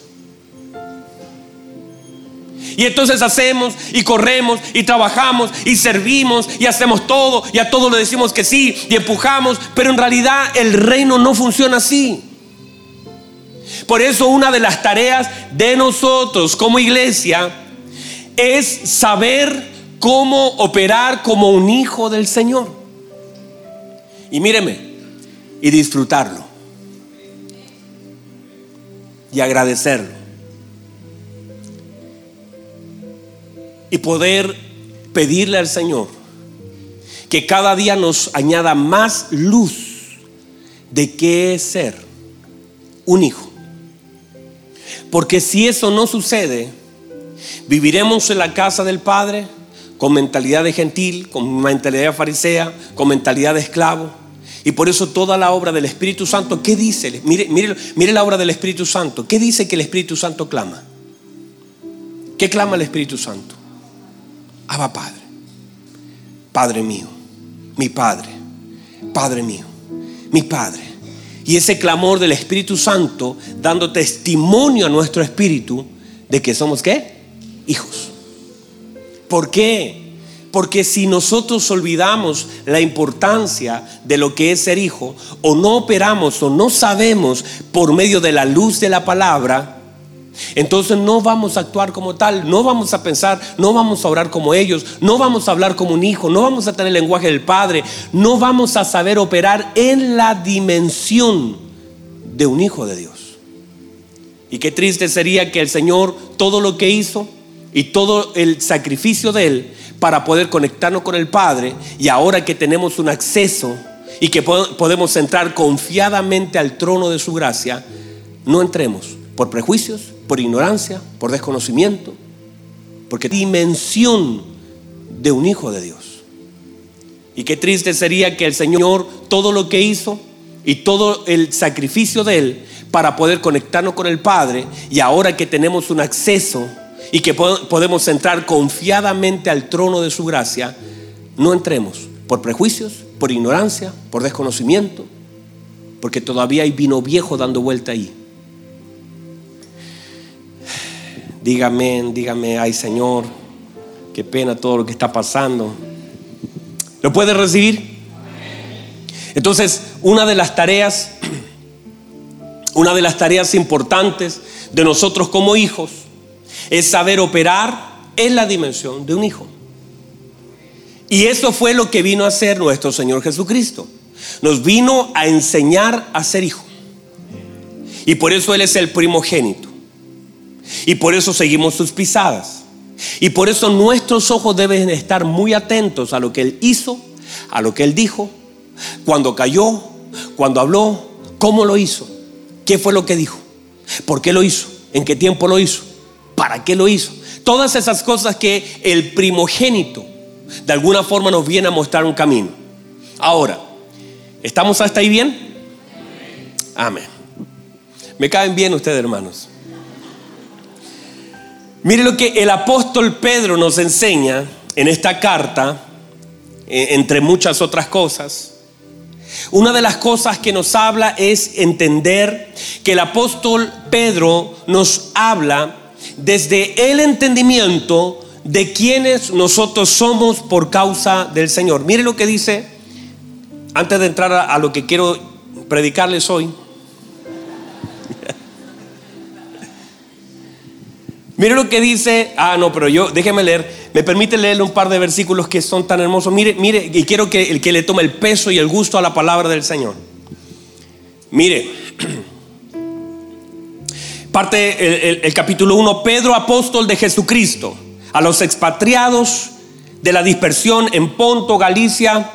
Y entonces hacemos y corremos y trabajamos y servimos y hacemos todo y a todo le decimos que sí y empujamos, pero en realidad el reino no funciona así. Por eso una de las tareas de nosotros como iglesia es saber cómo operar como un hijo del Señor. Y míreme, y disfrutarlo. Y agradecerlo. Y poder pedirle al Señor que cada día nos añada más luz de qué es ser un hijo. Porque si eso no sucede, viviremos en la casa del Padre con mentalidad de gentil, con mentalidad farisea, con mentalidad de esclavo. Y por eso toda la obra del Espíritu Santo, ¿qué dice? Mire, mire, mire la obra del Espíritu Santo. ¿Qué dice que el Espíritu Santo clama? ¿Qué clama el Espíritu Santo? Abba Padre, Padre mío, mi Padre, Padre mío, mi Padre. Y ese clamor del Espíritu Santo dando testimonio a nuestro espíritu de que somos qué? Hijos. ¿Por qué? Porque si nosotros olvidamos la importancia de lo que es ser hijo, o no operamos o no sabemos por medio de la luz de la palabra, entonces no vamos a actuar como tal, no vamos a pensar, no vamos a orar como ellos, no vamos a hablar como un hijo, no vamos a tener el lenguaje del Padre, no vamos a saber operar en la dimensión de un hijo de Dios. Y qué triste sería que el Señor todo lo que hizo y todo el sacrificio de Él para poder conectarnos con el Padre y ahora que tenemos un acceso y que podemos entrar confiadamente al trono de su gracia, no entremos por prejuicios, por ignorancia, por desconocimiento, porque dimensión de un hijo de Dios. Y qué triste sería que el Señor todo lo que hizo y todo el sacrificio de Él para poder conectarnos con el Padre y ahora que tenemos un acceso y que podemos entrar confiadamente al trono de su gracia, no entremos por prejuicios, por ignorancia, por desconocimiento, porque todavía hay vino viejo dando vuelta ahí. Dígame, dígame, ay Señor, qué pena todo lo que está pasando. ¿Lo puede recibir? Entonces, una de las tareas, una de las tareas importantes de nosotros como hijos es saber operar en la dimensión de un hijo. Y eso fue lo que vino a hacer nuestro Señor Jesucristo. Nos vino a enseñar a ser hijo. Y por eso Él es el primogénito. Y por eso seguimos sus pisadas. Y por eso nuestros ojos deben estar muy atentos a lo que Él hizo, a lo que Él dijo, cuando cayó, cuando habló, cómo lo hizo, qué fue lo que dijo, por qué lo hizo, en qué tiempo lo hizo, para qué lo hizo. Todas esas cosas que el primogénito de alguna forma nos viene a mostrar un camino. Ahora, ¿estamos hasta ahí bien? Amén. Me caen bien ustedes, hermanos. Mire lo que el apóstol Pedro nos enseña en esta carta, eh, entre muchas otras cosas. Una de las cosas que nos habla es entender que el apóstol Pedro nos habla desde el entendimiento de quienes nosotros somos por causa del Señor. Mire lo que dice, antes de entrar a, a lo que quiero predicarles hoy. Mire lo que dice, ah, no, pero yo, déjeme leer, me permite leerle un par de versículos que son tan hermosos. Mire, mire, y quiero que el que le tome el peso y el gusto a la palabra del Señor. Mire, parte el, el capítulo 1, Pedro, apóstol de Jesucristo, a los expatriados de la dispersión en Ponto, Galicia,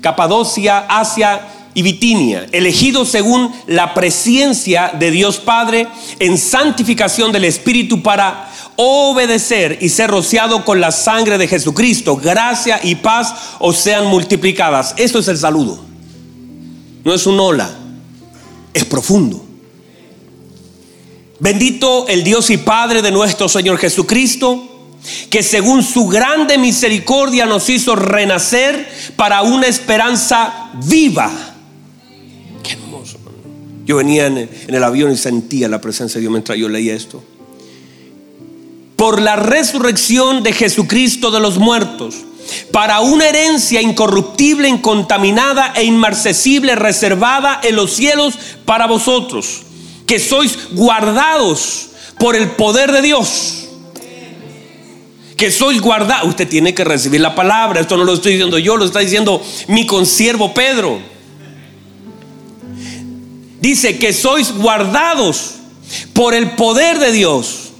Capadocia, Asia y Bitinia, elegidos según la presencia de Dios Padre en santificación del Espíritu para obedecer y ser rociado con la sangre de Jesucristo. Gracia y paz os sean multiplicadas. Esto es el saludo. No es un hola, es profundo. Bendito el Dios y Padre de nuestro Señor Jesucristo que según su grande misericordia nos hizo renacer para una esperanza viva yo venía en el, avión y sentía la presencia de Dios mientras yo leía esto. Por la resurrección de Jesucristo de los muertos, para una herencia incorruptible, incontaminada e inmarcesible, reservada en los cielos para vosotros, que sois guardados por el poder de Dios. Que sois guardados. Usted tiene que recibir la palabra. Esto no lo estoy diciendo yo, lo está diciendo mi consiervo Pedro dice que sois guardados por el poder de Dios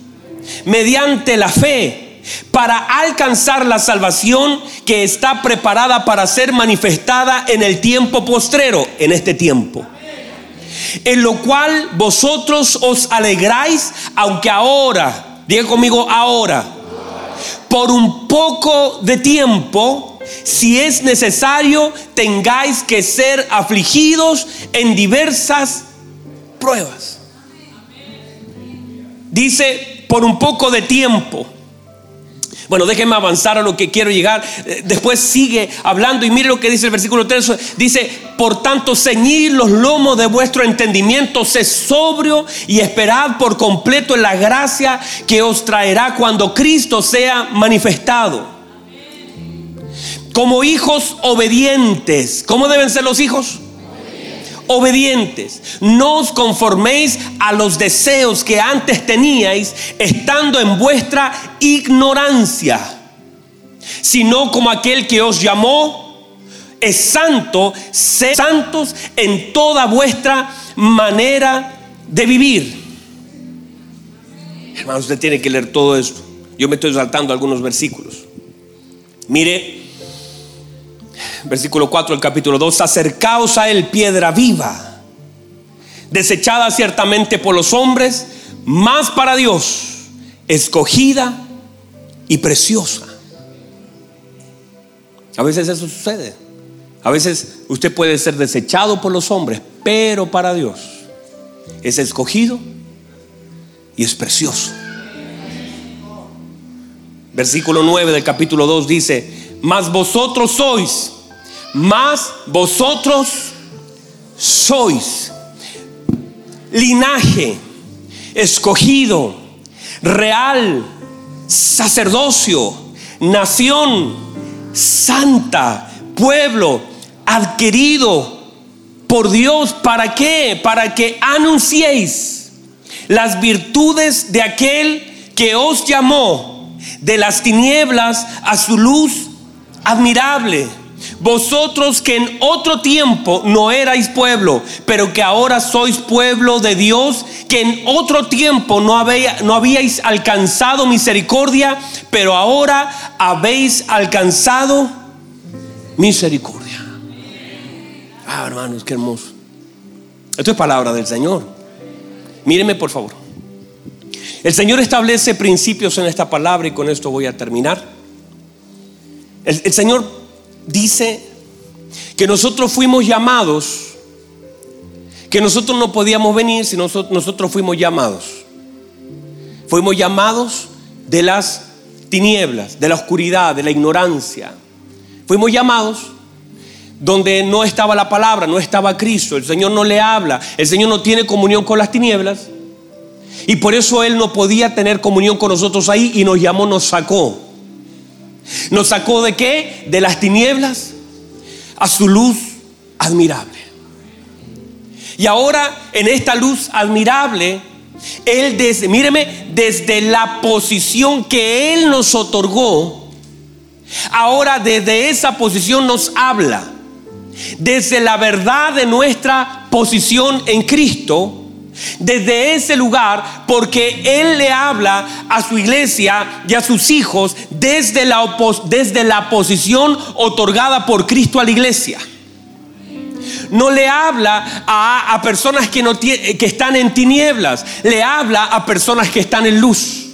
mediante la fe para alcanzar la salvación que está preparada para ser manifestada en el tiempo postrero, en este tiempo. En lo cual vosotros os alegráis, aunque ahora, diga conmigo ahora, por un poco de tiempo, si es necesario, tengáis que ser afligidos en diversas pruebas. Dice, por un poco de tiempo. Bueno, déjenme avanzar a lo que quiero llegar. Eh, después sigue hablando y mire lo que dice el versículo 3. Dice, por tanto, ceñid los lomos de vuestro entendimiento, sé sobrio y esperad por completo en la gracia que os traerá cuando Cristo sea manifestado como hijos obedientes. ¿Cómo deben ser los hijos? Obedientes. No os conforméis a los deseos que antes teníais estando en vuestra ignorancia, sino como aquel que os llamó es santo, sed santos en toda vuestra manera de vivir. Hermano, usted tiene que leer todo esto. Yo me estoy saltando algunos versículos. Mire, versículo 4 del capítulo 2, acercaos a él piedra viva, desechada ciertamente por los hombres, más para Dios, escogida y preciosa. A veces eso sucede. A veces usted puede ser desechado por los hombres, pero para Dios es escogido y es precioso. Versículo 9 del capítulo 2 dice, mas vosotros sois mas vosotros sois linaje escogido, real, sacerdocio, nación santa, pueblo adquirido por Dios. ¿Para qué? Para que anunciéis las virtudes de aquel que os llamó de las tinieblas a su luz admirable. Vosotros que en otro tiempo no erais pueblo, pero que ahora sois pueblo de Dios, que en otro tiempo no, no habíais alcanzado misericordia, pero ahora habéis alcanzado misericordia. Ah, hermanos, qué hermoso. Esto es palabra del Señor. Míreme por favor. El Señor establece principios en esta palabra y con esto voy a terminar. El Señor dice que nosotros fuimos llamados, que nosotros no podíamos venir si nosotros, fuimos llamados. Fuimos llamados de las tinieblas, de la oscuridad, de la ignorancia. Fuimos llamados donde no estaba la palabra, no estaba Cristo, el Señor no le habla, el Señor no tiene comunión con las tinieblas. Y por eso Él no podía tener comunión con nosotros ahí y nos llamó, nos sacó. ¿Nos sacó de qué? De las tinieblas a su luz admirable. Y ahora en esta luz admirable Él desde, míreme, desde la posición que Él nos otorgó, ahora desde esa posición nos habla. Desde la verdad de nuestra posición en Cristo, desde ese lugar, porque Él le habla a su iglesia y a sus hijos desde la, desde la posición otorgada por Cristo a la iglesia no le habla a, personas que, no que están en tinieblas, le habla a personas que están en luz.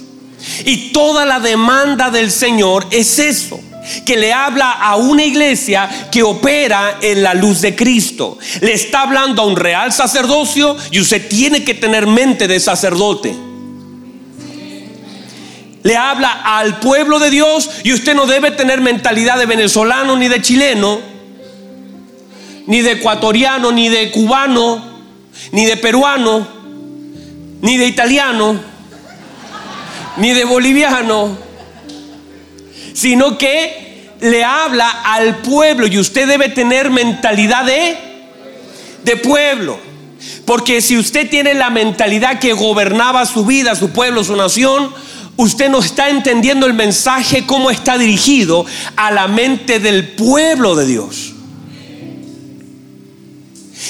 Y toda la demanda del Señor es eso que le habla a una iglesia que opera en la luz de Cristo. Le está hablando a un real sacerdocio y usted tiene que tener mente de sacerdote. Le habla al pueblo de Dios y usted no debe tener mentalidad de venezolano ni de chileno ni de ecuatoriano, ni de cubano, ni de peruano, ni de italiano, ni de boliviano, sino que le habla al pueblo y usted debe tener mentalidad de, de pueblo. Porque si usted tiene la mentalidad que gobernaba su vida, su pueblo, su nación, usted no está entendiendo el mensaje cómo está dirigido a la mente del pueblo de Dios.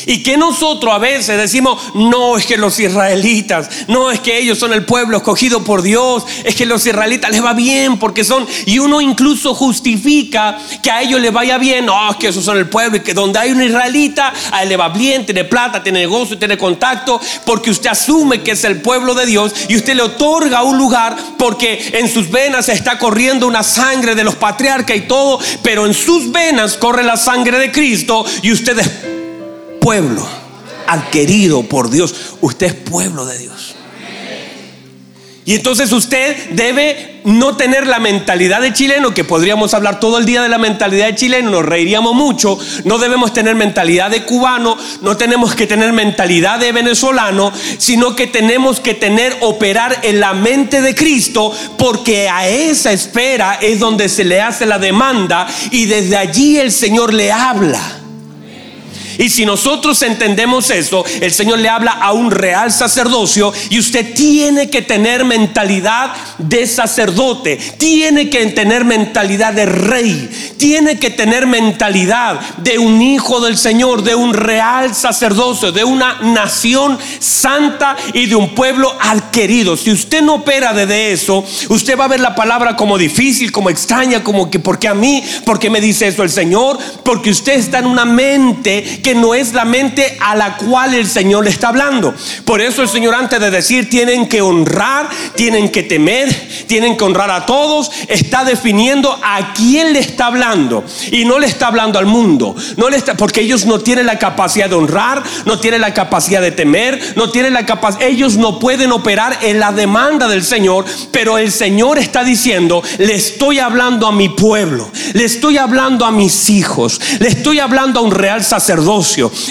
Y que nosotros a veces decimos, no es que los israelitas, no es que ellos son el pueblo escogido por Dios, es que los israelitas les va bien porque son, y uno incluso justifica que a ellos les vaya bien, no, es que esos son el pueblo y que donde hay un israelita, a él le va bien, tiene plata, tiene negocio, tiene contacto, porque usted asume que es el pueblo de Dios y usted le otorga un lugar porque en sus venas está corriendo una sangre de los patriarcas y todo, pero en sus venas corre la sangre de Cristo y usted pueblo adquirido por Dios. Usted es pueblo de Dios. Y entonces usted debe no tener la mentalidad de chileno, que podríamos hablar todo el día de la mentalidad de chileno, nos reiríamos mucho. No debemos tener mentalidad de cubano, no tenemos que tener mentalidad de venezolano, sino que tenemos que tener, operar en la mente de Cristo, porque a esa espera es donde se le hace la demanda y desde allí el Señor le habla. Y si nosotros entendemos eso, el Señor le habla a un real sacerdocio y usted tiene que tener mentalidad de sacerdote, tiene que tener mentalidad de rey, tiene que tener mentalidad de un hijo del Señor, de un real sacerdocio, de una nación santa y de un pueblo adquirido. Si usted no opera desde eso, usted va a ver la palabra como difícil, como extraña, como que, porque a mí? porque me dice eso el Señor? Porque usted está en una mente que no es la mente a la cual el Señor le está hablando. Por eso el Señor antes de decir tienen que honrar, tienen que temer, tienen que honrar a todos, está definiendo a quién le está hablando. Y no le está hablando al mundo. No le está, porque ellos no tienen la capacidad de honrar, no tienen la capacidad de temer, no tienen la capacidad, ellos no pueden operar en la demanda del Señor, pero el Señor está diciendo, le estoy hablando a mi pueblo, le estoy hablando a mis hijos, le estoy hablando a un real sacerdote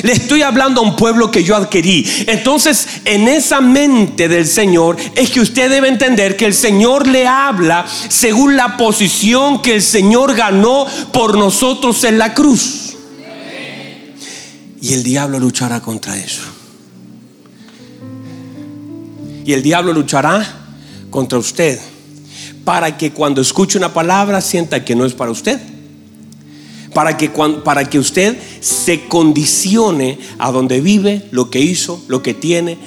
le estoy hablando a un pueblo que yo adquirí. Entonces, en esa mente del Señor es que usted debe entender que el Señor le habla según la posición que el Señor ganó por nosotros en la cruz. Y el diablo luchará contra eso. Y el diablo luchará contra usted para que cuando escuche una palabra sienta que no es para usted para que, para que usted se condicione a donde vive, lo que hizo, lo que tiene,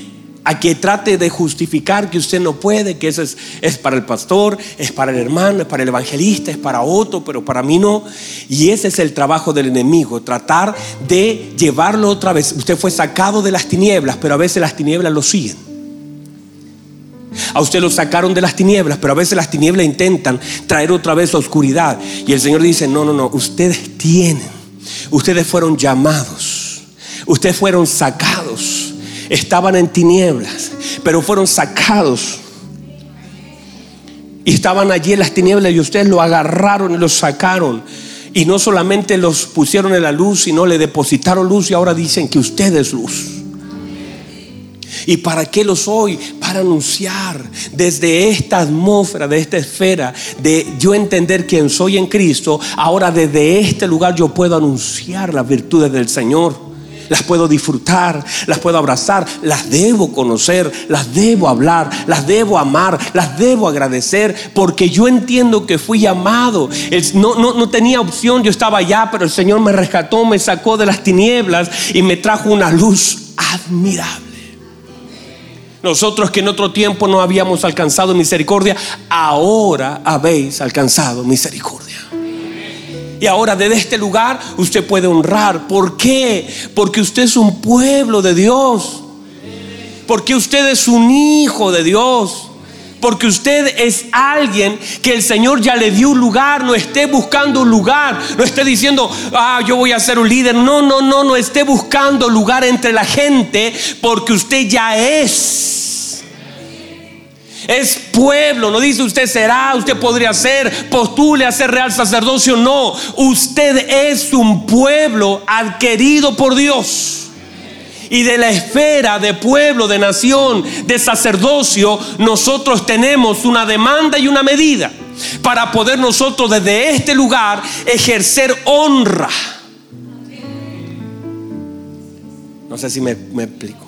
a que trate de justificar que usted no puede, que eso es, es, para el pastor, es para el hermano, es para el evangelista, es para otro, pero para mí no. Y ese es el trabajo del enemigo, tratar de llevarlo otra vez. Usted fue sacado de las tinieblas, pero a veces las tinieblas lo siguen. A usted lo sacaron de las tinieblas, pero a veces las tinieblas intentan traer otra vez la oscuridad. Y el Señor dice, no, no, no, ustedes tienen, ustedes fueron llamados, ustedes fueron sacados, estaban en tinieblas, pero fueron sacados. Y estaban allí en las tinieblas y ustedes lo agarraron y lo sacaron. Y no solamente los pusieron en la luz, sino le depositaron luz y ahora dicen que usted es luz. ¿Y para qué lo soy? Para anunciar desde esta atmósfera, de esta esfera, de yo entender quién soy en Cristo. Ahora desde este lugar yo puedo anunciar las virtudes del Señor. las puedo disfrutar, las puedo abrazar, las debo conocer, las debo hablar, las debo amar, las debo agradecer, porque yo entiendo que fui llamado. No, no, no tenía opción, yo estaba allá, pero el Señor me rescató, me sacó de las tinieblas y me trajo una luz admirable. Nosotros que en otro tiempo no habíamos alcanzado misericordia, ahora habéis alcanzado misericordia. Y ahora desde este lugar usted puede honrar. ¿Por qué? Porque usted es un pueblo de Dios. Porque usted es un hijo de Dios. Porque usted es alguien que el Señor ya le dio un lugar. No esté buscando un lugar. No esté diciendo, ah, yo voy a ser un líder. No, no, no, no esté buscando lugar entre la gente. Porque usted ya es es pueblo, no dice usted será, usted podría ser, postule a ser real sacerdocio. No, usted es un pueblo adquirido por Dios. Y de la esfera de pueblo, de nación, de sacerdocio, nosotros tenemos una demanda y una medida para poder nosotros desde este lugar ejercer honra. No sé si me, explico.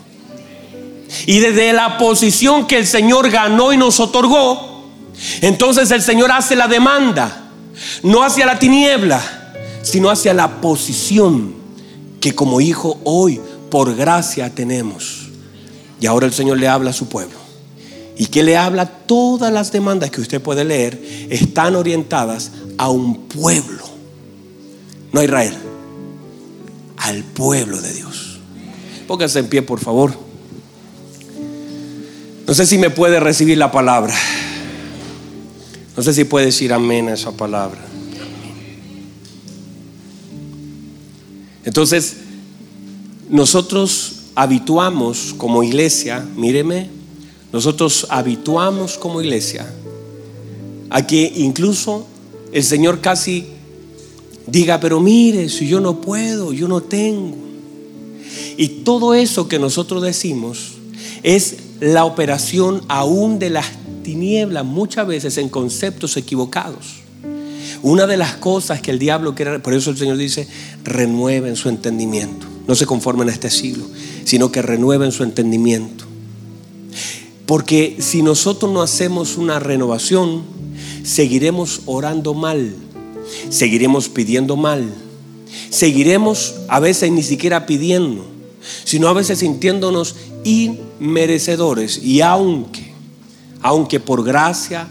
Y desde la posición que el Señor ganó y nos otorgó, entonces el Señor hace la demanda, no hacia la tiniebla, sino hacia la posición que como hijo hoy por gracia tenemos. Y ahora el Señor le habla a su pueblo. ¿Y que le habla? Todas las demandas que usted puede leer están orientadas a un pueblo, no a Israel, al pueblo de Dios. Póngase en pie, por favor. No sé si me puede recibir la palabra. No sé si puede decir amén a esa palabra. Entonces, nosotros habituamos como iglesia, míreme, nosotros habituamos como iglesia a que incluso el Señor casi diga, pero mire, si yo no puedo, yo no tengo. Y todo eso que nosotros decimos es la operación aún de las tinieblas, muchas veces en conceptos equivocados. Una de las cosas que el diablo quiere, por eso el Señor dice, renueven su entendimiento. No se conformen a este siglo, sino que renueven su entendimiento. Porque si nosotros no hacemos una renovación, seguiremos orando mal, seguiremos pidiendo mal, seguiremos a veces ni siquiera pidiendo, sino a veces sintiéndonos inmerecedores. Y aunque, aunque por gracia,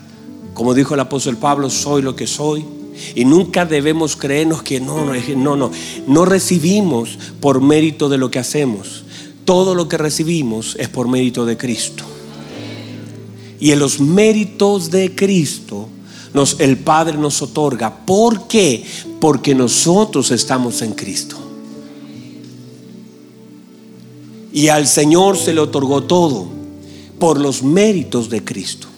como dijo el apóstol Pablo, soy lo que soy, y nunca debemos creernos que no, no, no, no, no recibimos por mérito de lo que hacemos. Todo lo que recibimos es por mérito de Cristo. Y en los méritos de Cristo el Padre nos otorga. ¿Por qué? Porque nosotros estamos en Cristo. Y al Señor se le otorgó todo por los méritos de Cristo.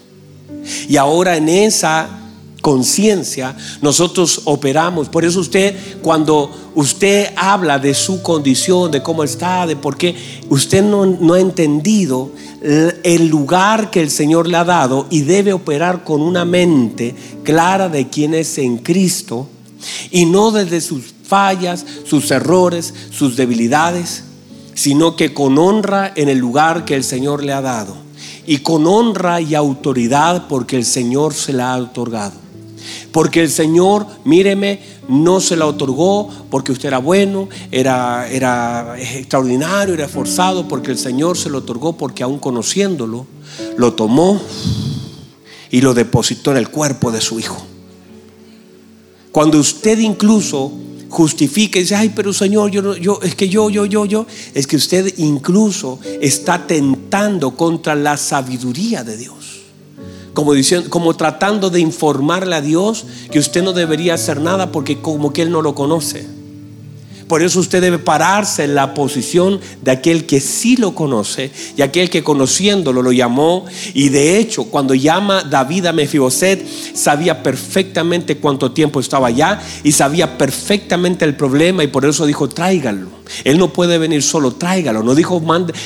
Y ahora en esa conciencia nosotros operamos. Por eso usted, cuando usted habla de su condición, de cómo está, de por qué, usted no, ha entendido el lugar que el Señor le ha dado y debe operar con una mente clara de quién es en Cristo y no desde sus fallas, sus errores, sus debilidades sino que con honra en el lugar que el Señor le ha dado. Y con honra y autoridad porque el Señor se la ha otorgado. Porque el Señor, míreme, no se la otorgó porque usted era bueno, era, era extraordinario, era esforzado, porque el Señor se lo otorgó porque aún conociéndolo, lo tomó y lo depositó en el cuerpo de su Hijo. Cuando usted incluso justifica y dice, ay, pero Señor, yo, yo, es que yo, yo, yo, yo, es que usted incluso está tentando contra la sabiduría de Dios. Como, diciendo, como tratando de informarle a Dios que usted no debería hacer nada porque como que Él no lo conoce. Por eso usted debe pararse en la posición de aquel que sí lo conoce y aquel que conociéndolo lo llamó. Y de hecho, cuando llama David a Mefiboset, sabía perfectamente cuánto tiempo estaba allá y sabía perfectamente el problema y por eso dijo, tráigalo. Él no puede venir solo, tráigalo. No dijo,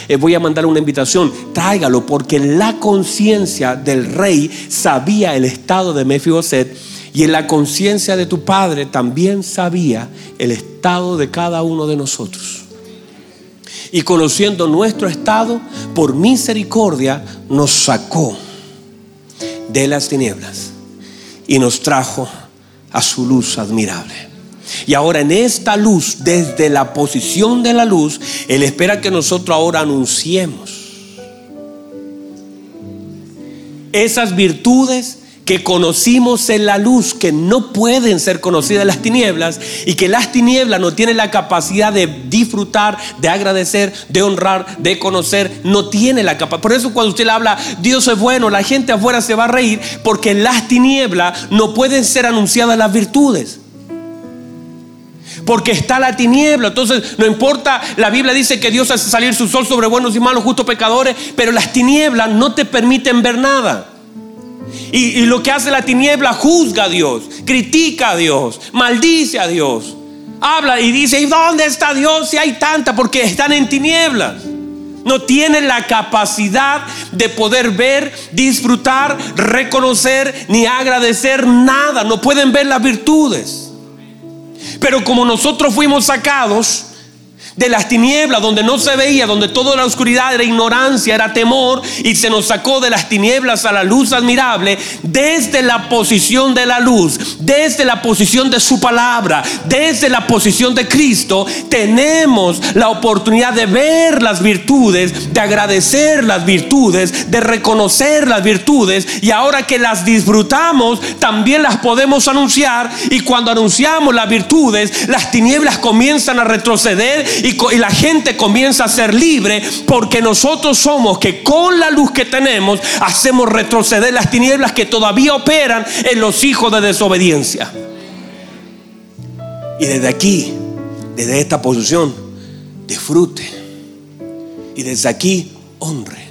eh, voy a mandar una invitación, tráigalo, porque la conciencia del rey sabía el estado de Mefiboset y en la conciencia de tu Padre también sabía el estado de cada uno de nosotros. y conociendo nuestro estado, por misericordia nos sacó de las tinieblas y nos trajo a su luz admirable. Y ahora en esta luz, desde la posición de la luz, Él espera que nosotros ahora anunciemos esas virtudes que conocimos en la luz, que no pueden ser conocidas las tinieblas y que las tinieblas no tienen la capacidad de disfrutar, de agradecer, de honrar, de conocer, no tiene la capacidad. Por eso cuando usted le habla, Dios es bueno, la gente afuera se va a reír porque las tinieblas no pueden ser anunciadas las virtudes. Porque está la tiniebla. Entonces, no importa, la Biblia dice que Dios hace salir su sol sobre buenos y malos, justos pecadores, pero las tinieblas no te permiten ver nada. Y, lo que hace la tiniebla juzga a Dios, critica a Dios, maldice a Dios. Habla y dice, ¿y dónde está Dios si hay tanta? Porque están en tinieblas. No tienen la capacidad de poder ver, disfrutar, reconocer ni agradecer nada. No pueden ver las virtudes. Pero como nosotros fuimos sacados, de las tinieblas donde no se veía, donde toda la oscuridad era ignorancia, era temor, y se nos sacó de las tinieblas a la luz admirable, desde la posición de la luz, desde la posición de su palabra, desde la posición de Cristo, tenemos la oportunidad de ver las virtudes, de agradecer las virtudes, de reconocer las virtudes, y ahora que las disfrutamos, también las podemos anunciar, y cuando anunciamos las virtudes, las tinieblas comienzan a retroceder y la gente comienza a ser libre porque nosotros somos que con la luz que tenemos hacemos retroceder las tinieblas que todavía operan en los hijos de desobediencia. Y desde aquí, desde esta posición, disfrute. Y desde aquí, honre.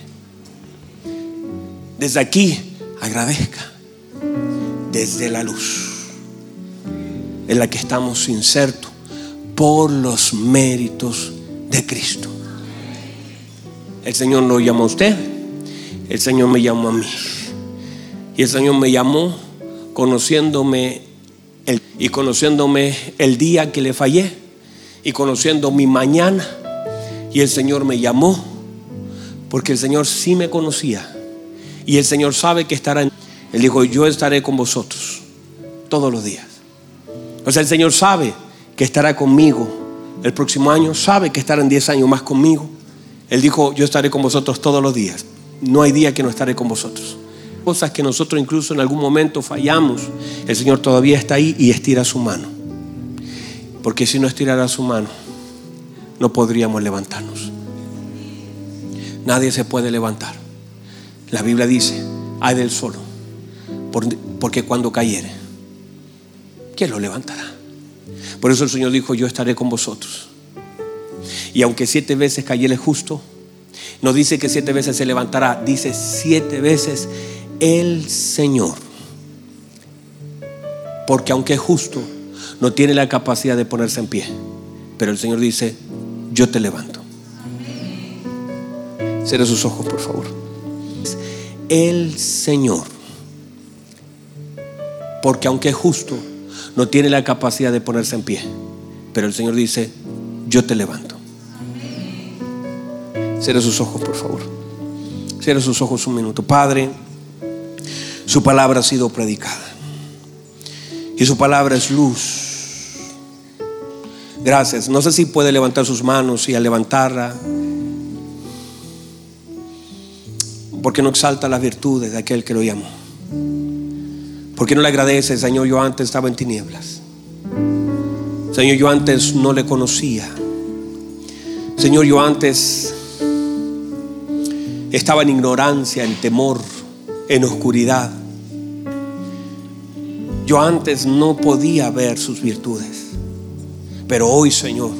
Desde aquí, agradezca. Desde la luz en la que estamos insertos por los méritos de Cristo. El Señor no llamó a usted, el Señor me llamó a mí. Y el Señor me llamó conociéndome el, y conociéndome el día que le fallé y conociendo mi mañana. Y el Señor me llamó porque el Señor sí me conocía. Y el Señor sabe que estará en... Él dijo, yo estaré con vosotros todos los días. O sea, el Señor sabe que estará conmigo el próximo año, sabe que estará en 10 años más conmigo. Él dijo, yo estaré con vosotros todos los días. No hay día que no estaré con vosotros. Cosas que nosotros incluso en algún momento fallamos, el Señor todavía está ahí y estira su mano. Porque si no estirara su mano, no podríamos levantarnos. Nadie se puede levantar. La Biblia dice, hay del solo, porque cuando cayere, ¿quién lo levantará? Por eso el Señor dijo, yo estaré con vosotros. Y aunque siete veces cayere justo, no dice que siete veces se levantará, dice siete veces el Señor. Porque aunque es justo, no tiene la capacidad de ponerse en pie. Pero el Señor dice, yo te levanto. Cierre sus ojos, por favor. El Señor. Porque aunque es justo, no tiene la capacidad de ponerse en pie. Pero el Señor dice, yo te levanto. Cierre sus ojos, por favor. Cierre sus ojos un minuto. Padre, su palabra ha sido predicada. Y su palabra es luz. Gracias. No sé si puede levantar sus manos y al levantarla, porque no exalta las virtudes de aquel que lo llamó. ¿Por qué no le agradece, Señor? Yo antes estaba en tinieblas. Señor, yo antes no le conocía. Señor, yo antes estaba en ignorancia, en temor, en oscuridad. Yo antes no podía ver sus virtudes. Pero hoy, Señor,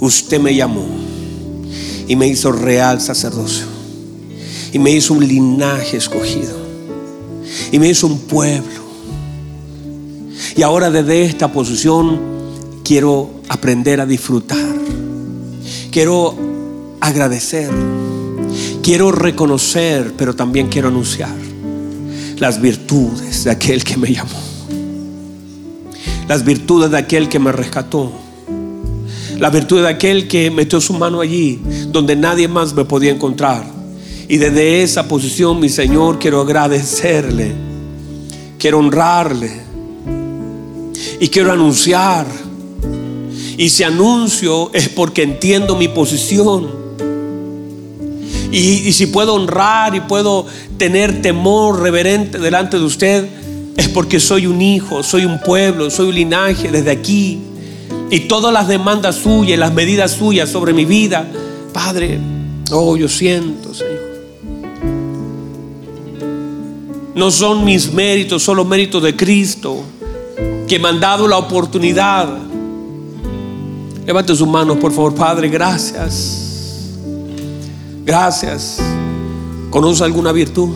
usted me llamó y me hizo real sacerdocio. Y me hizo un linaje escogido. Y me hizo un pueblo y ahora desde esta posición quiero aprender a disfrutar. Quiero agradecer. Quiero reconocer, pero también quiero anunciar las virtudes de aquel que me llamó. Las virtudes de aquel que me rescató. La virtud de aquel que metió su mano allí, donde nadie más me podía encontrar. Y desde esa posición, mi Señor, quiero agradecerle, quiero honrarle y quiero anunciar. Y si anuncio es porque entiendo mi posición. Y, y, si puedo honrar y puedo tener temor reverente delante de usted, es porque soy un hijo, soy un pueblo, soy un linaje desde aquí. Y todas las demandas suyas, las medidas suyas sobre mi vida, Padre, oh, yo siento, Señor. No son mis méritos, son los méritos de Cristo, que me han dado la oportunidad. Levante sus manos, por favor, Padre, gracias. Gracias. ¿Conoce alguna virtud?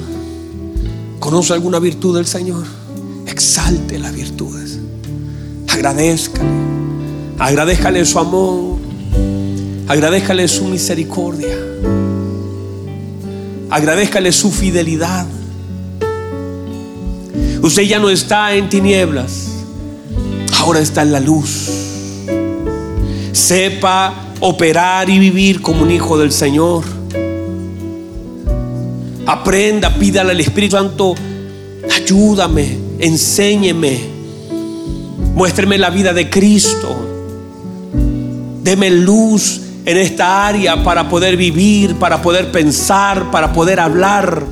¿Conoce alguna virtud del Señor? Exalte las virtudes. Agradezcale. Agradezcale su amor. Agradezcale su misericordia. Agradezcale su fidelidad. Usted ya no está en tinieblas. Ahora está en la luz. Sepa operar y vivir como un hijo del Señor. Aprenda, pídale al Espíritu Santo, ayúdame, enséñeme, muéstreme la vida de Cristo, deme luz en esta área para poder vivir, para poder pensar, para poder hablar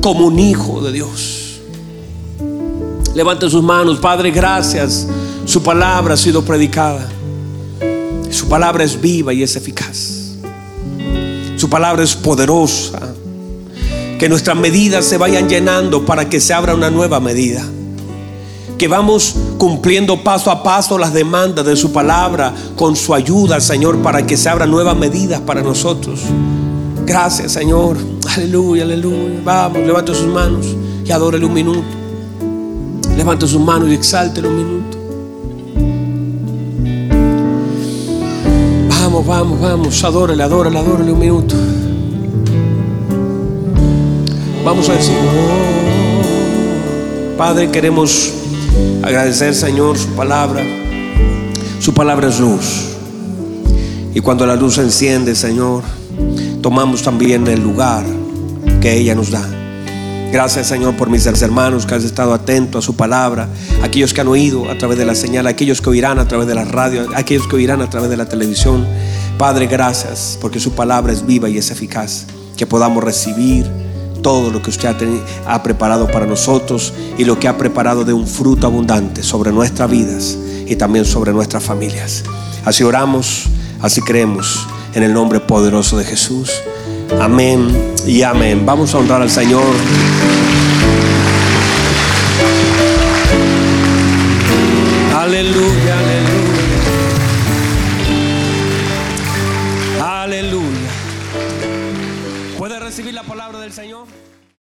como un hijo de Dios. Levante sus manos, Padre, gracias. Su palabra ha sido predicada. Su palabra es viva y es eficaz. Su palabra es poderosa que nuestras medidas se vayan llenando para que se abra una nueva medida. Que vamos cumpliendo paso a paso las demandas de su palabra con su ayuda, Señor, para que se abran nuevas medidas para nosotros. Gracias, Señor. Aleluya, aleluya. Vamos, levante sus manos y adórele un minuto. Levante sus manos y exáltelo un minuto. Vamos, vamos, vamos. Adórele, adórele, adórele un minuto. Vamos a decir, Padre, queremos agradecer, Señor, su palabra. Su palabra es luz. Y cuando la luz se enciende, Señor, tomamos también el lugar que ella nos da. Gracias, Señor, por mis hermanos que han estado atentos a su palabra, aquellos que han oído a través de la señal, aquellos que oirán a través de la radio, aquellos que oirán a través de la televisión. Padre, gracias porque su palabra es viva y es eficaz. Que podamos recibir todo lo que usted ha, ha, preparado para nosotros y lo que ha preparado de un fruto abundante sobre nuestras vidas y también sobre nuestras familias. Así oramos, así creemos en el nombre poderoso de Jesús. Amén y amén. Vamos a honrar al Señor.